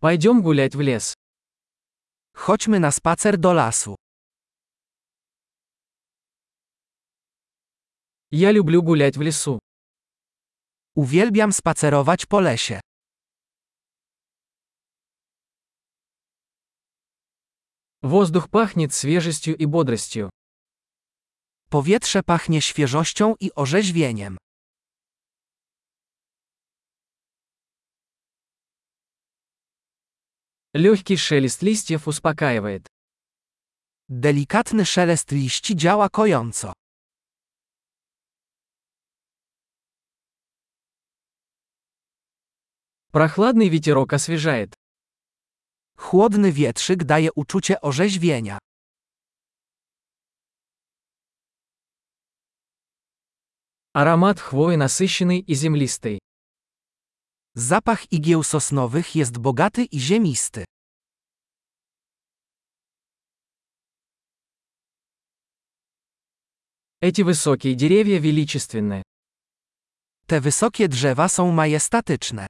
Пойдем гулять в лес. Chodźmy na spacer do lasu. Я люблю гулять в лесу. Uwielbiam spacerować po lesie. Воздух пахнет свежестью и бодростью. Powietrze pachnie świeżością i orzeźwieniem. Легкий шелест листьев успокаивает. Delikatny szelest liści działa kojąco. Прохладный ветерок освежает. Chłodny wietrzyk daje uczucie orzeźwienia. Аромат хвои насыщенный и землистый. Zapach igieł sosnowych jest bogaty i ziemisty. Эти высокие деревья величественны. Te wysokie drzewa są majestatyczne.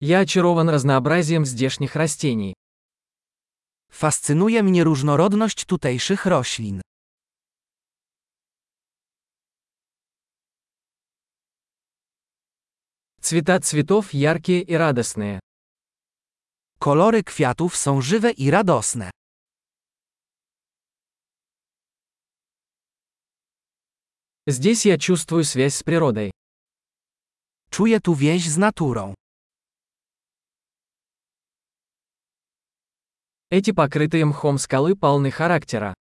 Я очарован разнообразием здешних растений. Fascynuje mnie różnorodność tutejszych roślin. Цвета цветов яркие и радостные. Kolory kwiatów są żywe i radosne. Здесь я чувствую связь с природой. Czuję tu więź z naturą. Эти покрытые мхом скалы полны характера.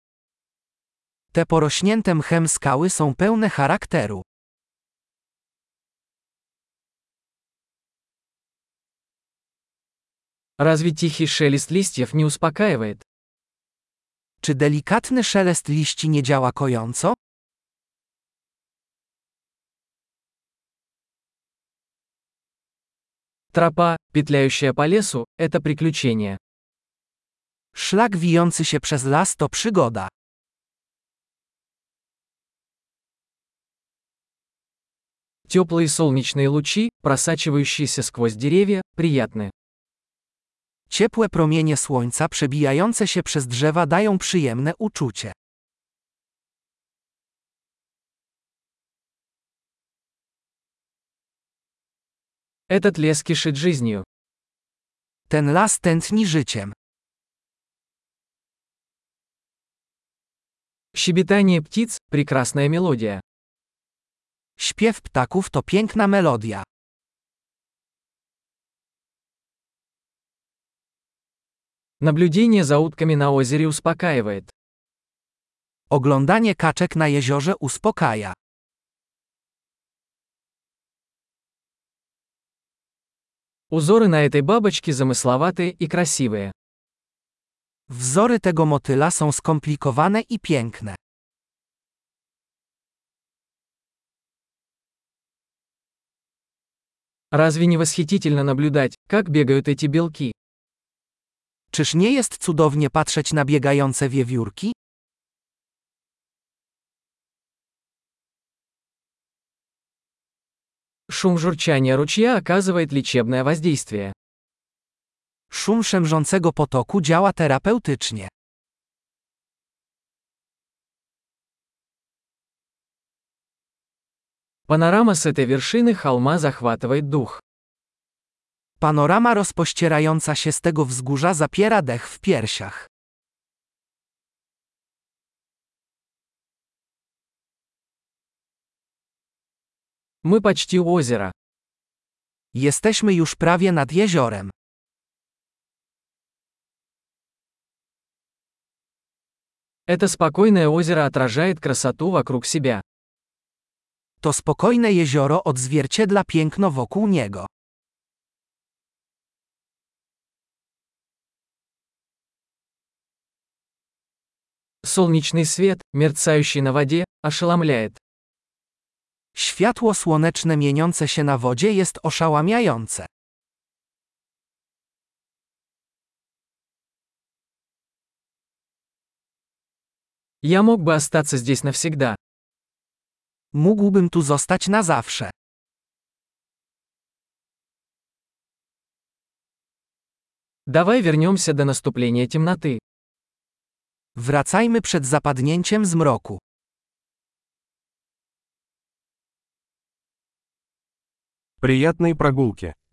Te porośnięte mchem skały są pełne charakteru. Разве тихий шелест листьев не успокаивает? Czy delikatny szelest liści nie działa kojąco? Тропа, петляющая по лесу, это приключение. Szlak wijący się przez las to przygoda. Теплые солнечные лучи, просачивающиеся сквозь деревья, приятны. Ciepłe promienie słońca przebijające się przez drzewa dają przyjemne uczucie. Этот лес кишит жизнью. Ten las tętni życiem. Щебетание птиц – прекрасная мелодия. Śpiew ptaków to piękna melodia. Наблюдение за утками на озере успокаивает. Oglądanie kaczek na jeziorze uspokaja. Узоры на этой бабочке замысловатые и красивые. Wzory tego motyla są skomplikowane i piękne. Разве не восхитительно наблюдать, как бегают эти белки? Czyż nie jest cudownie patrzeć na biegające wiewiórki? Шум журчания ручья оказывает лечебное воздействие. Szum szemrzącego potoku działa terapeutycznie. Панорама с этой вершины холма захватывает дух. Panorama rozpościerająca się z tego wzgórza zapiera dech w piersiach. Мы почти у озера. Jesteśmy już prawie nad jeziorem. Это спокойное озеро отражает красоту вокруг себя. To spokojne jezioro odzwierciedla piękno wokół niego. Солнечный свет, мерцающий na wodzie, ошеломляет. Światło słoneczne mieniące się na wodzie jest oszałamiające. Ja mógłby остаться здесь навсегда. Mógłbym tu zostać na zawsze. Давай вернемся до наступления темноты. Wracajmy przed zapadnięciem zmroku. Приятной прогулки.